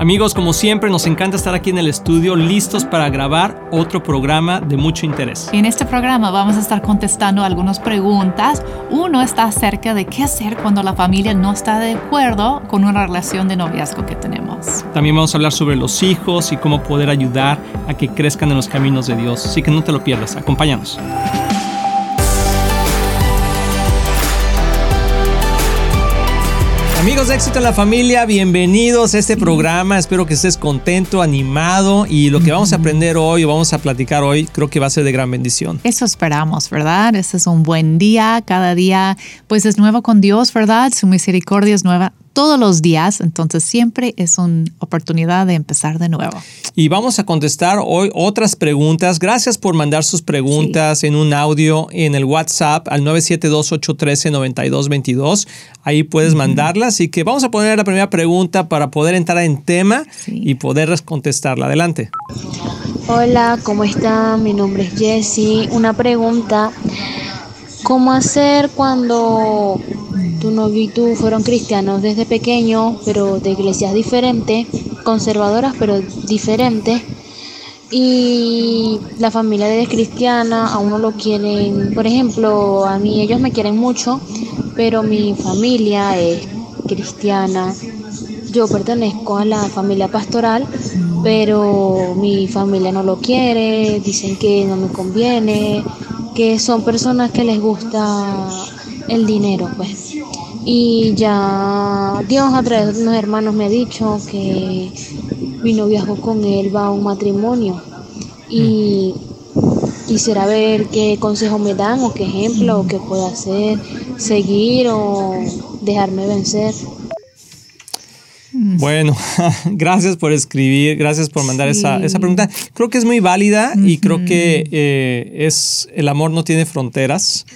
Amigos, como siempre, nos encanta estar aquí en el estudio listos para grabar otro programa de mucho interés. En este programa vamos a estar contestando algunas preguntas. Uno está acerca de qué hacer cuando la familia no está de acuerdo con una relación de noviazgo que tenemos. También vamos a hablar sobre los hijos y cómo poder ayudar a que crezcan en los caminos de Dios. Así que no te lo pierdas, acompáñanos. Amigos de Éxito en la Familia, bienvenidos a este programa. Espero que estés contento, animado y lo que vamos a aprender hoy o vamos a platicar hoy creo que va a ser de gran bendición. Eso esperamos, ¿verdad? Este es un buen día. Cada día pues es nuevo con Dios, ¿verdad? Su misericordia es nueva todos los días, entonces siempre es una oportunidad de empezar de nuevo. Y vamos a contestar hoy otras preguntas. Gracias por mandar sus preguntas en un audio en el WhatsApp al 972-813-9222. Ahí puedes mandarlas. Así que vamos a poner la primera pregunta para poder entrar en tema y poder contestarla. Adelante. Hola, ¿cómo están? Mi nombre es Jessie. Una pregunta. ¿Cómo hacer cuando tu novio y tú fueron cristianos desde pequeño, pero de iglesias diferentes, conservadoras pero diferentes. Y la familia de cristiana, a uno lo quieren, por ejemplo, a mí ellos me quieren mucho, pero mi familia es cristiana. Yo pertenezco a la familia pastoral, pero mi familia no lo quiere, dicen que no me conviene, que son personas que les gusta el dinero, pues. Y ya Dios a través de unos hermanos me ha dicho que mi noviazgo con él va a un matrimonio. Y quisiera ver qué consejo me dan o qué ejemplo o qué puedo hacer, seguir o dejarme vencer. Bueno, gracias por escribir, gracias por mandar esa, esa, pregunta. Creo que es muy válida y creo que eh, es el amor no tiene fronteras.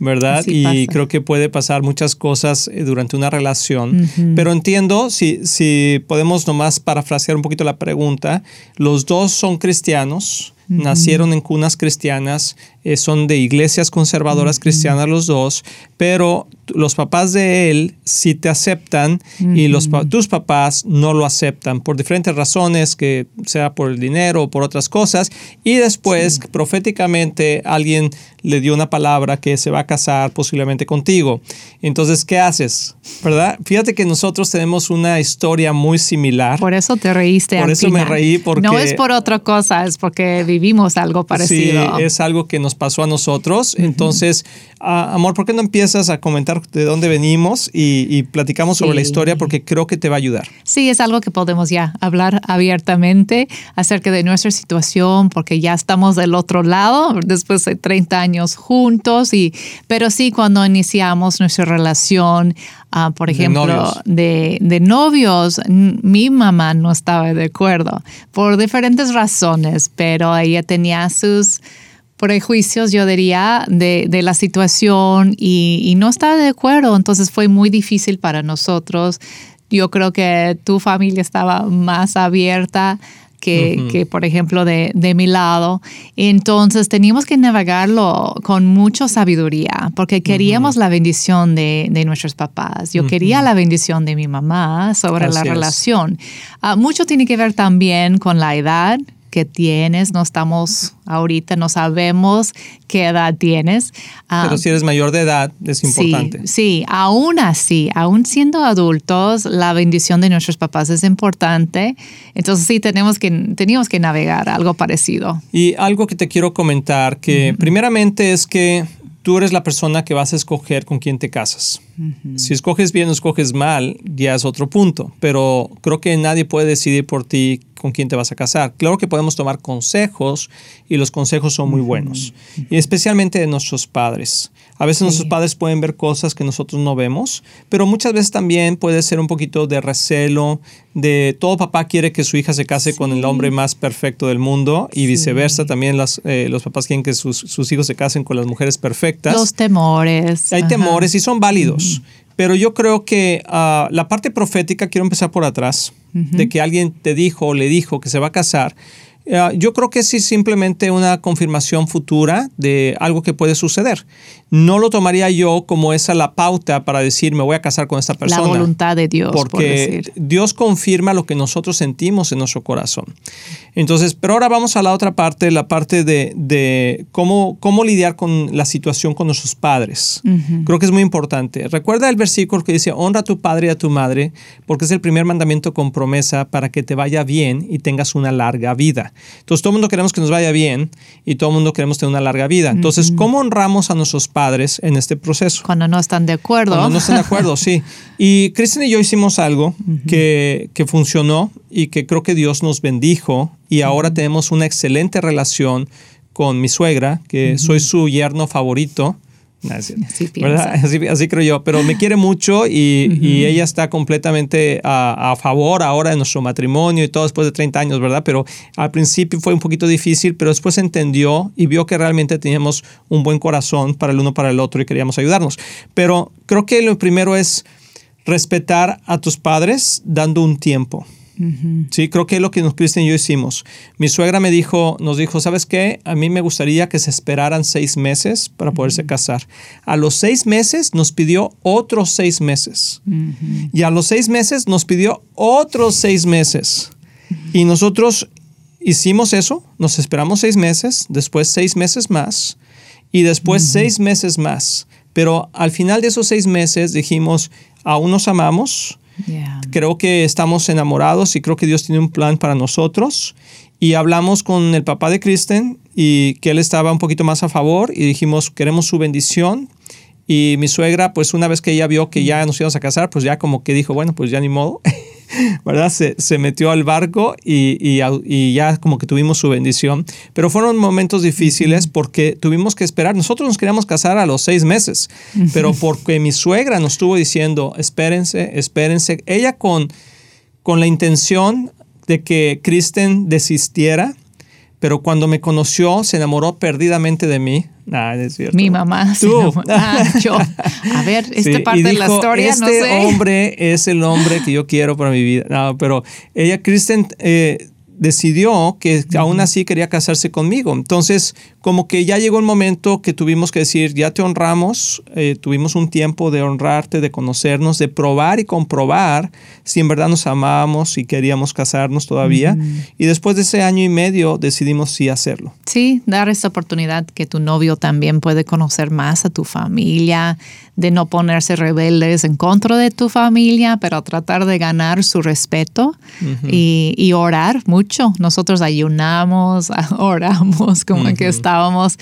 ¿verdad? y creo que puede pasar muchas cosas eh, durante una relación. Pero entiendo, si, si podemos nomás parafrasear un poquito la pregunta, los dos son cristianos, nacieron en cunas cristianas, eh, son de iglesias conservadoras cristianas los dos, pero los papás de él sí te aceptan y los, tus papás no lo aceptan por diferentes razones, que sea por el dinero o por otras cosas, y después proféticamente alguien le dio una palabra que se va a casar posiblemente contigo. Entonces, ¿qué haces? ¿Verdad? Fíjate que nosotros tenemos una historia muy similar. Por eso te reíste. Por eso me reí porque... No es por otra cosa, es porque vivimos algo parecido. Sí, es algo que nos pasó a nosotros. Entonces, amor, ¿por qué no empiezas a comentar de dónde venimos y, platicamos sobre la historia? Porque creo que te va a ayudar. Sí, es algo que podemos ya hablar abiertamente acerca de nuestra situación, porque ya estamos del otro lado, después de 30 años juntos, y, pero sí, cuando iniciamos nuestra relación, ah, por ejemplo, de de, novios, mi mamá no estaba de acuerdo por diferentes razones, pero ella tenía sus prejuicios, yo diría, de, de la situación y, no estaba de acuerdo. Entonces fue muy difícil para nosotros. Yo creo que tu familia estaba más abierta. Que, que, por ejemplo, de, de, mi lado. Entonces teníamos que navegarlo con mucha sabiduría, porque queríamos la bendición de, de, nuestros papás. Yo quería la bendición de mi mamá sobre la relación. Ah, mucho tiene que ver también con la edad que tienes, no estamos ahorita, no sabemos qué edad tienes. Pero ah, si eres mayor de edad, es importante. Sí, aún así, aún siendo adultos, la bendición de nuestros papás es importante. Entonces sí, tenemos que, teníamos que navegar algo parecido. Y algo que te quiero comentar, que primeramente es que tú eres la persona que vas a escoger con quién te casas. Si escoges bien o escoges mal, ya es otro punto, pero creo que nadie puede decidir por ti con quién te vas a casar. Claro que podemos tomar consejos y los consejos son muy buenos, y especialmente de nuestros padres. A veces nuestros padres pueden ver cosas que nosotros no vemos, pero muchas veces también puede ser un poquito de recelo, de todo papá quiere que su hija se case con el hombre más perfecto del mundo y viceversa, también las, eh, los papás quieren que sus, hijos se casen con las mujeres perfectas. Los temores. Hay temores y son válidos. Pero yo creo que ah, la parte profética, quiero empezar por atrás, de que alguien te dijo o le dijo que se va a casar. Eh, yo creo que sí simplemente una confirmación futura de algo que puede suceder. No lo tomaría yo como esa la pauta para decir me voy a casar con esta persona. La voluntad de Dios. Porque Dios confirma lo que nosotros sentimos en nuestro corazón. Entonces, pero ahora vamos a la otra parte, la parte de, cómo, cómo lidiar con la situación con nuestros padres. Creo que es muy importante. Recuerda el versículo que dice, honra a tu padre y a tu madre, porque es el primer mandamiento con promesa para que te vaya bien y tengas una larga vida. Entonces, todo el mundo queremos que nos vaya bien y todo el mundo queremos tener una larga vida. Entonces, ¿cómo honramos a nuestros padres en este proceso? Cuando no están de acuerdo. Cuando no están de acuerdo, sí. Y Kristen y yo hicimos algo que, que funcionó y que creo que Dios nos bendijo y ahora tenemos una excelente relación con mi suegra, que soy su yerno favorito. Así, así, creo yo, pero me quiere mucho y, ella está completamente a, favor ahora de nuestro matrimonio y todo después de 30 años, ¿verdad? Pero al principio fue un poquito difícil, pero después entendió y vio que realmente teníamos un buen corazón para el uno para el otro y queríamos ayudarnos. Pero creo que lo primero es respetar a tus padres dando un tiempo. Sí, creo que es lo que nos Cristian y yo hicimos. Mi suegra me dijo, nos dijo, ¿sabes qué? A mí me gustaría que se esperaran seis meses para poderse casar. A los seis meses nos pidió otros seis meses. Y a los seis meses nos pidió otros seis meses. Y nosotros hicimos eso, nos esperamos seis meses, después seis meses más y después seis meses más. Pero al final de esos seis meses dijimos, aún nos amamos, Creo que estamos enamorados y creo que Dios tiene un plan para nosotros. Y hablamos con el papá de Kristen y que él estaba un poquito más a favor y dijimos, queremos su bendición. Y mi suegra, pues una vez que ella vio que ya nos íbamos a casar, pues ya como que dijo, bueno, pues ya ni modo. ¿verdad? Se, se, metió al barco y, y, y, ya como que tuvimos su bendición. Pero fueron momentos difíciles porque tuvimos que esperar. Nosotros nos queríamos casar a los seis meses, pero porque mi suegra nos estuvo diciendo, espérense, espérense. Ella con, con la intención de que Kristen desistiera, pero cuando me conoció se enamoró perdidamente de mí. Ah, es cierto. Mi mamá. Tú. Ah, yo. A ver, esta parte de la historia, este no sé. hombre es el hombre que yo quiero para mi vida. No, pero ella, Kristen, eh, decidió que aún así quería casarse conmigo. Entonces, como que ya llegó el momento que tuvimos que decir, ya te honramos, eh, tuvimos un tiempo de honrarte, de conocernos, de probar y comprobar si en verdad nos amábamos y queríamos casarnos todavía. Y después de ese año y medio decidimos sí hacerlo. Sí, dar esta oportunidad que tu novio también puede conocer más a tu familia, de no ponerse rebeldes en contra de tu familia, pero tratar de ganar su respeto y, orar mucho. Nosotros ayunamos, oramos, como que estábamos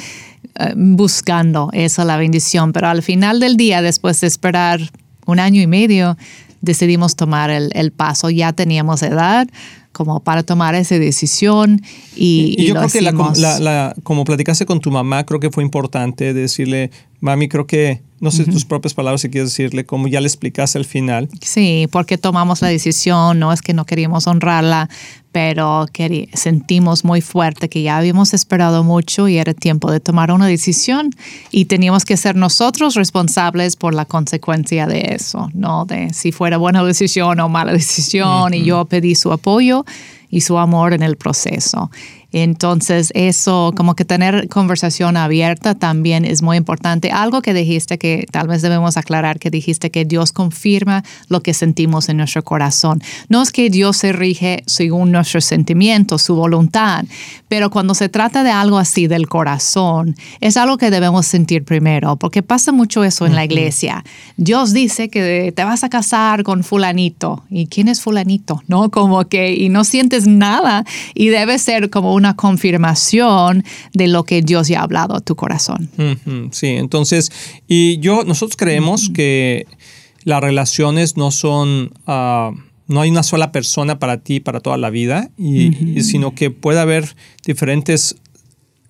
eh, buscando eso, la bendición, pero al final del día, después de esperar un año y medio, decidimos tomar el, paso. Ya teníamos edad como para tomar esa decisión y, y, yo creo que la, como platicaste con tu mamá, creo que fue importante decirle, mami, creo que no sé tus propias palabras si quieres decirle, como ya le explicaste al final. Sí, porque tomamos la decisión, no es que no queríamos honrarla, pero sentimos muy fuerte que ya habíamos esperado mucho y era tiempo de tomar una decisión y teníamos que ser nosotros responsables por la consecuencia de eso, no de si fuera buena decisión o mala decisión y yo pedí su apoyo y su amor en el proceso. Entonces, eso, como que tener conversación abierta también es muy importante. Algo que dijiste que tal vez debemos aclarar, que dijiste que Dios confirma lo que sentimos en nuestro corazón. No es que Dios se rige según nuestros sentimientos, su voluntad, pero cuando se trata de algo así del corazón, es algo que debemos sentir primero, porque pasa mucho eso en la iglesia. Dios dice que te vas a casar con fulanito. ¿Y quién es fulanito? ¿No? Como que, y no sientes nada y debe ser como una confirmación de lo que Dios ya ha hablado a tu corazón. Sí, entonces, y yo, nosotros creemos que las relaciones no son... Ah, no hay una sola persona para ti para toda la vida, y, sino que puede haber diferentes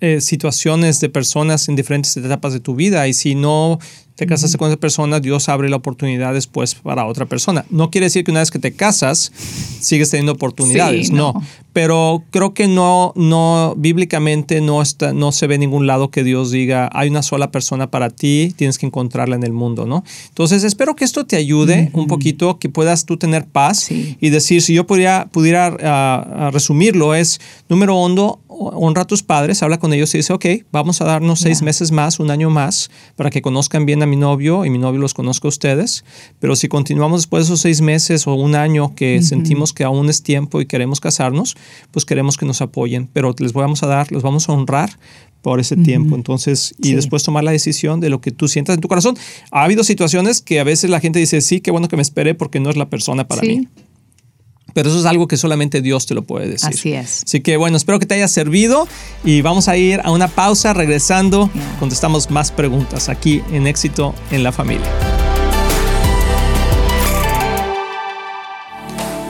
eh, situaciones de personas en diferentes etapas de tu vida y si no te casaste con esa persona, Dios abre la oportunidad después para otra persona. No quiere decir que una vez que te casas, sigues teniendo oportunidades, no. Pero creo que no, no, bíblicamente no, está, no se ve en ningún lado que Dios diga, hay una sola persona para ti, tienes que encontrarla en el mundo, ¿no? Entonces, espero que esto te ayude un poquito, que puedas tú tener paz y decir, si yo pudiera, pudiera ah, resumirlo, es, número uno, honra a tus padres, habla con ellos y dice, ok, vamos a darnos seis meses más, un año más, para que conozcan bien a mi novio y mi novio los conozca a ustedes. Pero si continuamos después de esos seis meses o un año que sentimos que aún es tiempo y queremos casarnos, pues queremos que nos apoyen. Pero les vamos a dar, los vamos a honrar por ese tiempo. Entonces, y después tomar la decisión de lo que tú sientas en tu corazón. Ha habido situaciones que a veces la gente dice, sí, qué bueno que me esperé porque no es la persona para mí. Pero eso es algo que solamente Dios te lo puede decir. Así es. Así que bueno, espero que te haya servido y vamos a ir a una pausa regresando. Contestamos más preguntas aquí en Éxito en la Familia.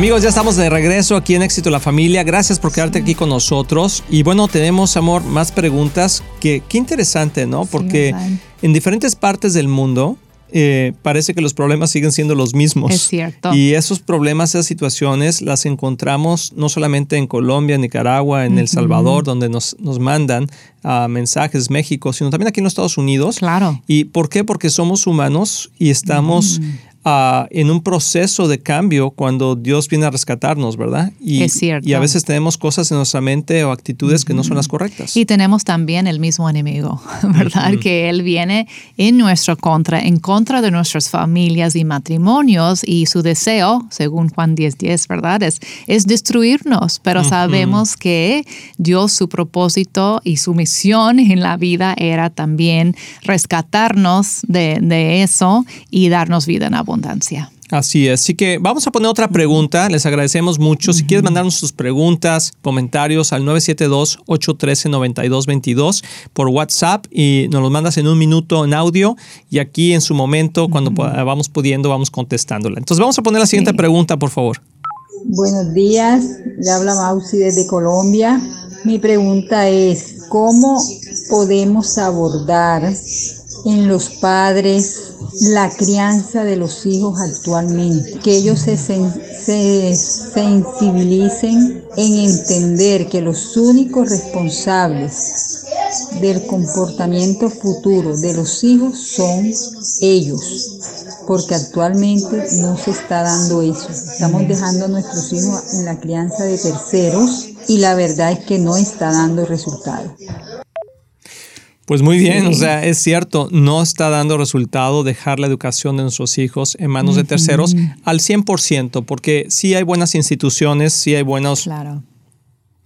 Amigos, ya estamos de regreso aquí en Éxito la Familia. Gracias por quedarte aquí con nosotros. Y bueno, tenemos, amor, más preguntas. Que, qué interesante, ¿no? Porque en diferentes partes del mundo eh, parece que los problemas siguen siendo los mismos. Es cierto. Y esos problemas, esas situaciones las encontramos no solamente en Colombia, Nicaragua, en El Salvador, donde nos, nos mandan uh, mensajes, México, sino también aquí en los Estados Unidos. Claro. ¿Y por qué? Porque somos humanos y estamos en un proceso de cambio cuando Dios viene a rescatarnos, ¿verdad? Y, es cierto. Y a veces tenemos cosas en nuestra mente o actitudes que no son las correctas. Y tenemos también el mismo enemigo, ¿verdad? Que Él viene en nuestra contra, en contra de nuestras familias y matrimonios y su deseo, según Juan 10:10, 10, ¿verdad? Es, es destruirnos, pero sabemos que Dios, su propósito y su misión en la vida era también rescatarnos de, de eso y darnos vida en abundancia abundancia. Así es. Así que vamos a poner otra pregunta. Les agradecemos mucho. Si quieres mandarnos sus preguntas, comentarios al 972-813-9222 por WhatsApp y nos los mandas en un minuto en audio y aquí en su momento, cuando vamos pudiendo, vamos contestándola. Entonces vamos a poner la siguiente pregunta, por favor. Buenos días. Le habla Mausi desde Colombia. Mi pregunta es, ¿cómo podemos abordar en los padres la crianza de los hijos actualmente, que ellos se, se, sensibilicen en entender que los únicos responsables del comportamiento futuro de los hijos son ellos, porque actualmente no se está dando eso. Estamos dejando a nuestros hijos en la crianza de terceros y la verdad es que no está dando resultado. Pues muy bien, o sea, es cierto, no está dando resultado dejar la educación de nuestros hijos en manos de terceros al 100%, porque sí hay buenas instituciones, sí hay buenos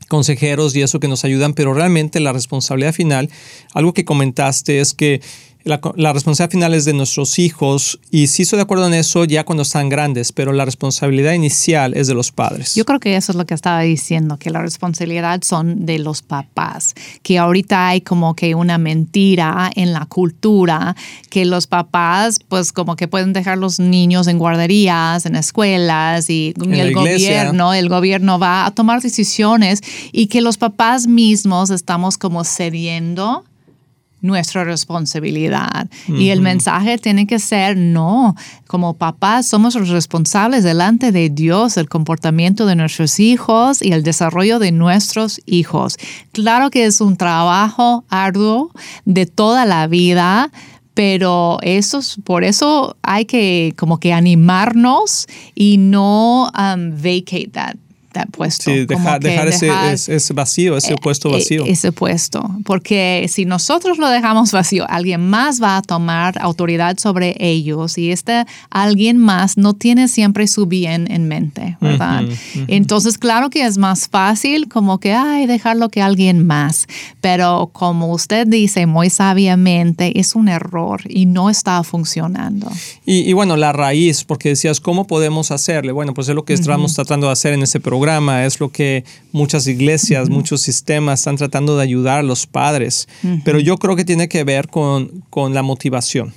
consejeros y eso que nos ayudan, pero realmente la responsabilidad final, algo que comentaste es que la, responsabilidad final es de nuestros hijos y sí estoy de acuerdo en eso ya cuando están grandes, pero la responsabilidad inicial es de los padres. Yo creo que eso es lo que estaba diciendo, que la responsabilidad son de los papás, que ahorita hay como que una mentira en la cultura, que los papás pues como que pueden dejar los niños en guarderías, en escuelas y el gobierno, el gobierno va a tomar decisiones y que los papás mismos estamos como cediendo nuestra responsabilidad. Y el mensaje tiene que ser, no, como papás somos los responsables delante de Dios del comportamiento de nuestros hijos y el desarrollo de nuestros hijos. Claro que es un trabajo arduo de toda la vida, pero eso, por eso hay que como que animarnos y no um, vacate that puesto. Sí, dejar, ese, vacío, ese eh, puesto eh, vacío. Ese puesto, porque si nosotros lo dejamos vacío, alguien más va a tomar autoridad sobre ellos y este alguien más no tiene siempre su bien en mente, ¿verdad? Entonces, claro que es más fácil como que, ay, dejarlo que alguien más, pero como usted dice muy sabiamente, es un error y no está funcionando. Y, bueno, la raíz, porque decías, ¿cómo podemos hacerle? Bueno, pues es lo que estamos tratando de hacer en ese programa es lo que muchas iglesias, muchos sistemas están tratando de ayudar a los padres, pero yo creo que tiene que ver con, con la motivación.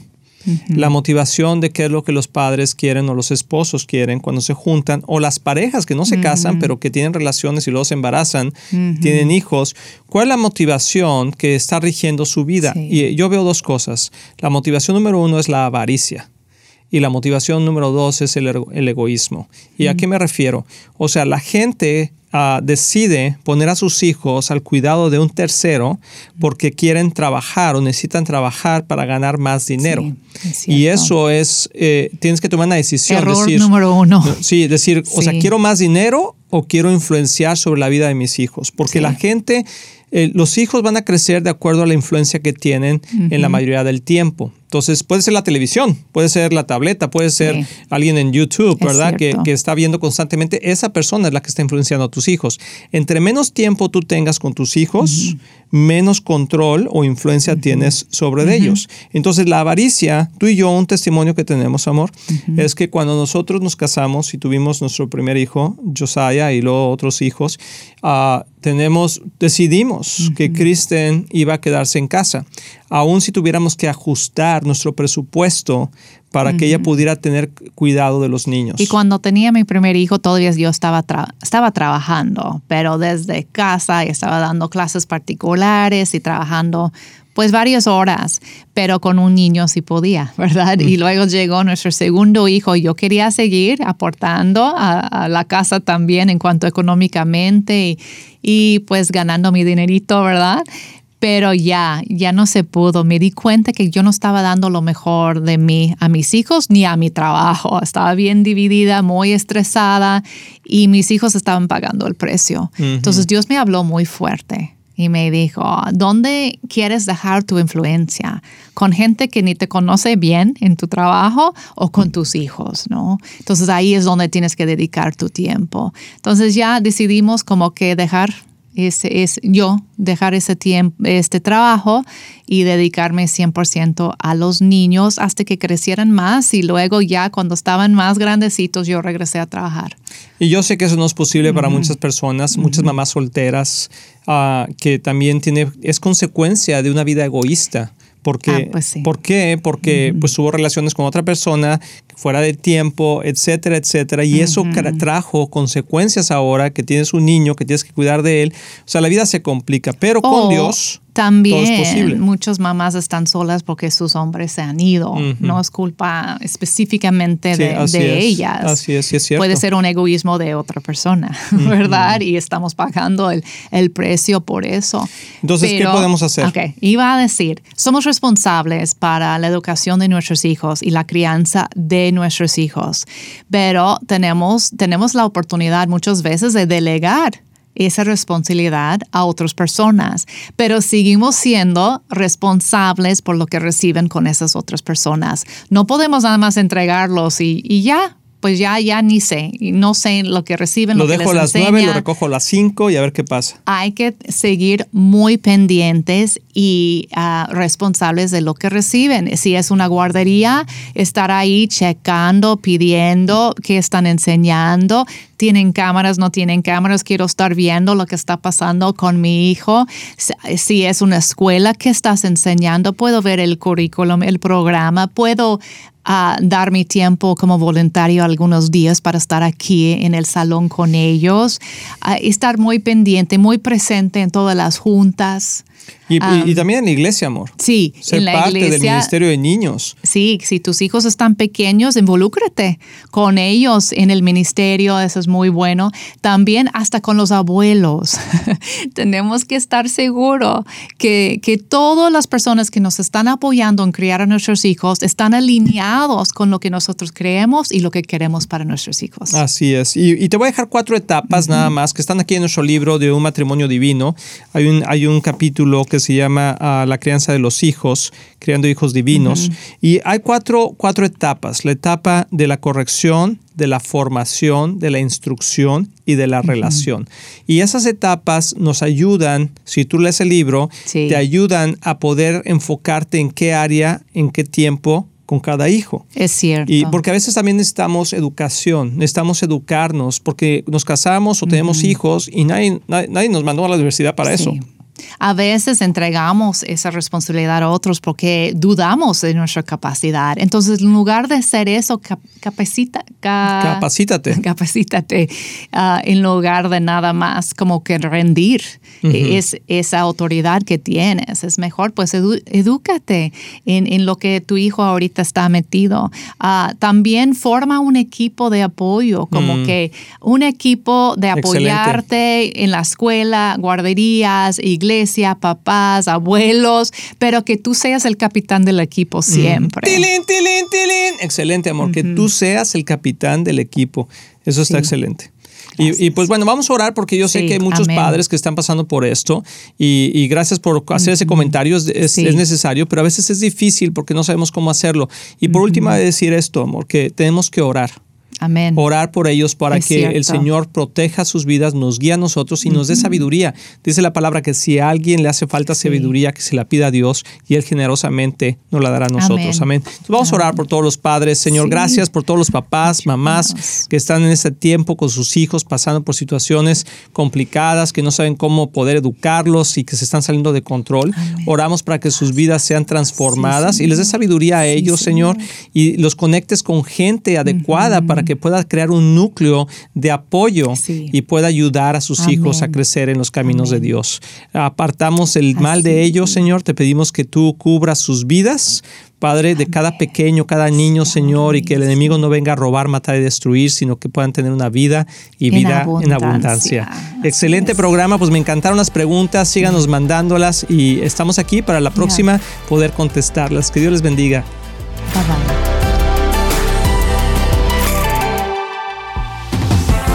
La motivación de qué es lo que los padres quieren o los esposos quieren cuando se juntan, o las parejas que no se casan, pero que tienen relaciones y luego se embarazan, tienen hijos. ¿Cuál es la motivación que está rigiendo su vida? Y yo veo dos cosas. La motivación número uno es la avaricia. Y la motivación número dos es el, egoísmo. ¿Y a qué me refiero? O sea, la gente ah, decide poner a sus hijos al cuidado de un tercero porque quieren trabajar o necesitan trabajar para ganar más dinero. y eso es, eh, tienes que tomar una decisión. Error número uno. Sí, decir, o sea, quiero más dinero o quiero influenciar sobre la vida de mis hijos. Porque la gente eh, los hijos van a crecer de acuerdo a la influencia que tienen en la mayoría del tiempo. Entonces, puede ser la televisión, puede ser la tableta, puede ser alguien en YouTube, ¿verdad? Que, está viendo constantemente. Esa persona es la que está influenciando a tus hijos. Entre menos tiempo tú tengas con tus hijos, menos control o influencia tienes sobre ellos. Entonces, la avaricia, tú y yo, un testimonio que tenemos, amor, es que cuando nosotros nos casamos y tuvimos nuestro primer hijo, Josiah, y luego otros hijos, uh, tenemos, decidimos que Kristen iba a quedarse en casa, aun si tuviéramos que ajustar nuestro presupuesto para que ella pudiera tener cuidado de los niños. Y cuando tenía mi primer hijo, todavía yo estaba, estaba trabajando, pero desde casa y estaba dando clases particulares y trabajando pues varias horas, pero con un niño sí podía, ¿verdad? Y luego llegó nuestro segundo hijo y yo quería seguir aportando a, la casa también en cuanto económicamente y, y pues ganando mi dinerito, ¿verdad? Pero ya, ya no se pudo. Me di cuenta que yo no estaba dando lo mejor de mí a mis hijos ni a mi trabajo. Estaba bien dividida, muy estresada y mis hijos estaban pagando el precio. Entonces Dios me habló muy fuerte y me dijo, ¿dónde quieres dejar tu influencia? ¿Con gente que ni te conoce bien en tu trabajo o con tus hijos? ¿no? Entonces ahí es donde tienes que dedicar tu tiempo. Entonces ya decidimos como que dejar es, es yo dejar ese tiempo, este trabajo y dedicarme 100% a los niños hasta que crecieran más y luego ya cuando estaban más grandecitos yo regresé a trabajar. Y yo sé que eso no es posible para muchas personas, muchas mamás solteras, uh, que también tiene, es consecuencia de una vida egoísta. Porque, ah, pues ¿Por qué? Porque pues hubo relaciones con otra persona fuera de tiempo, etcétera, etcétera. Y eso trajo consecuencias ahora que tienes un niño, que tienes que cuidar de él. O sea, la vida se complica, pero con Dios también muchas mamás están solas porque sus hombres se han ido. No es culpa específicamente de, ellas. Así es, es cierto. Puede ser un egoísmo de otra persona, ¿verdad? Y estamos pagando el, el, precio por eso. Entonces, ¿qué podemos hacer? Ok, iba a decir, somos responsables para la educación de nuestros hijos y la crianza de nuestros hijos, pero tenemos, tenemos la oportunidad muchas veces de delegar esa responsabilidad a otras personas, pero seguimos siendo responsables por lo que reciben con esas otras personas. No podemos nada más entregarlos y, ya, pues ya, ya ni sé, no sé lo que reciben. Lo, lo dejo a las nueve, lo recojo a las cinco y a ver qué pasa. Hay que seguir muy pendientes y uh, responsables de lo que reciben. Si es una guardería, estar ahí checando, pidiendo qué están enseñando. Tienen cámaras, no tienen cámaras, quiero estar viendo lo que está pasando con mi hijo. Si es una escuela, ¿qué estás enseñando? Puedo ver el currículum, el programa, puedo a dar mi tiempo como voluntario algunos días para estar aquí en el salón con ellos, estar muy pendiente, muy presente en todas las juntas. Y, también en la iglesia, amor. Sí, Ser en la parte iglesia, del ministerio de niños. Sí, si tus hijos están pequeños, involúcrate con ellos en el ministerio, eso es muy bueno. También hasta con los abuelos. Tenemos que estar seguros que, que todas las personas que nos están apoyando en criar a nuestros hijos están alineados con lo que nosotros creemos y lo que queremos para nuestros hijos. Así es. Y, te voy a dejar cuatro etapas nada más que están aquí en nuestro libro de un matrimonio divino. Hay un, hay un capítulo que se llama ah, La crianza de los hijos, creando hijos divinos. Y hay cuatro, cuatro etapas. La etapa de la corrección, de la formación, de la instrucción y de la relación. Y esas etapas nos ayudan, si tú lees el libro, te ayudan a poder enfocarte en qué área, en qué tiempo con cada hijo. Es cierto. Y porque a veces también necesitamos educación, necesitamos educarnos, porque nos casamos o tenemos hijos y nadie, nadie, nos mandó a la universidad para eso. A veces entregamos esa responsabilidad a otros porque dudamos de nuestra capacidad. Entonces, en lugar de hacer eso, capacita, capacítate. Capacítate ah, en lugar de nada más como que rendir es, esa autoridad que tienes. Es mejor, pues, edúcate en, lo que tu hijo ahorita está metido. Ah, también forma un equipo de apoyo, como mm. que un equipo de apoyarte en la escuela, guarderías, iglesias iglesia, papás, abuelos, pero que tú seas el capitán del equipo siempre. Tilín, tilín, tilín. Excelente, amor, que tú seas el capitán del equipo. Eso está excelente. Y, pues bueno, vamos a orar porque yo sé que hay muchos padres que están pasando por esto y, gracias por hacer ese comentario, es, necesario, pero a veces es difícil porque no sabemos cómo hacerlo. Y por último, decir esto, amor, que tenemos que orar. Amén. Orar por ellos para que el Señor proteja sus vidas, nos guíe a nosotros y nos dé sabiduría. Dice la palabra que si a alguien le hace falta sabiduría, que se la pida a Dios y Él generosamente nos la dará a nosotros. Amén. vamos a orar por todos los padres. Señor, gracias por todos los papás, mamás que están en este tiempo con sus hijos pasando por situaciones complicadas, que no saben cómo poder educarlos y que se están saliendo de control. Oramos para que sus vidas sean transformadas y les dé sabiduría a ellos, Señor, y los conectes con gente adecuada para que pueda crear un núcleo de apoyo y pueda ayudar a sus hijos a crecer en los caminos de Dios. Apartamos el mal de ellos, Señor. Te pedimos que tú cubras sus vidas. Padre, de cada pequeño, cada niño, Señor, y que el enemigo no venga a robar, matar y destruir, sino que puedan tener una vida y vida en abundancia. Excelente programa, pues me encantaron las preguntas, síganos mandándolas y estamos aquí para la próxima poder contestarlas. Que Dios les bendiga.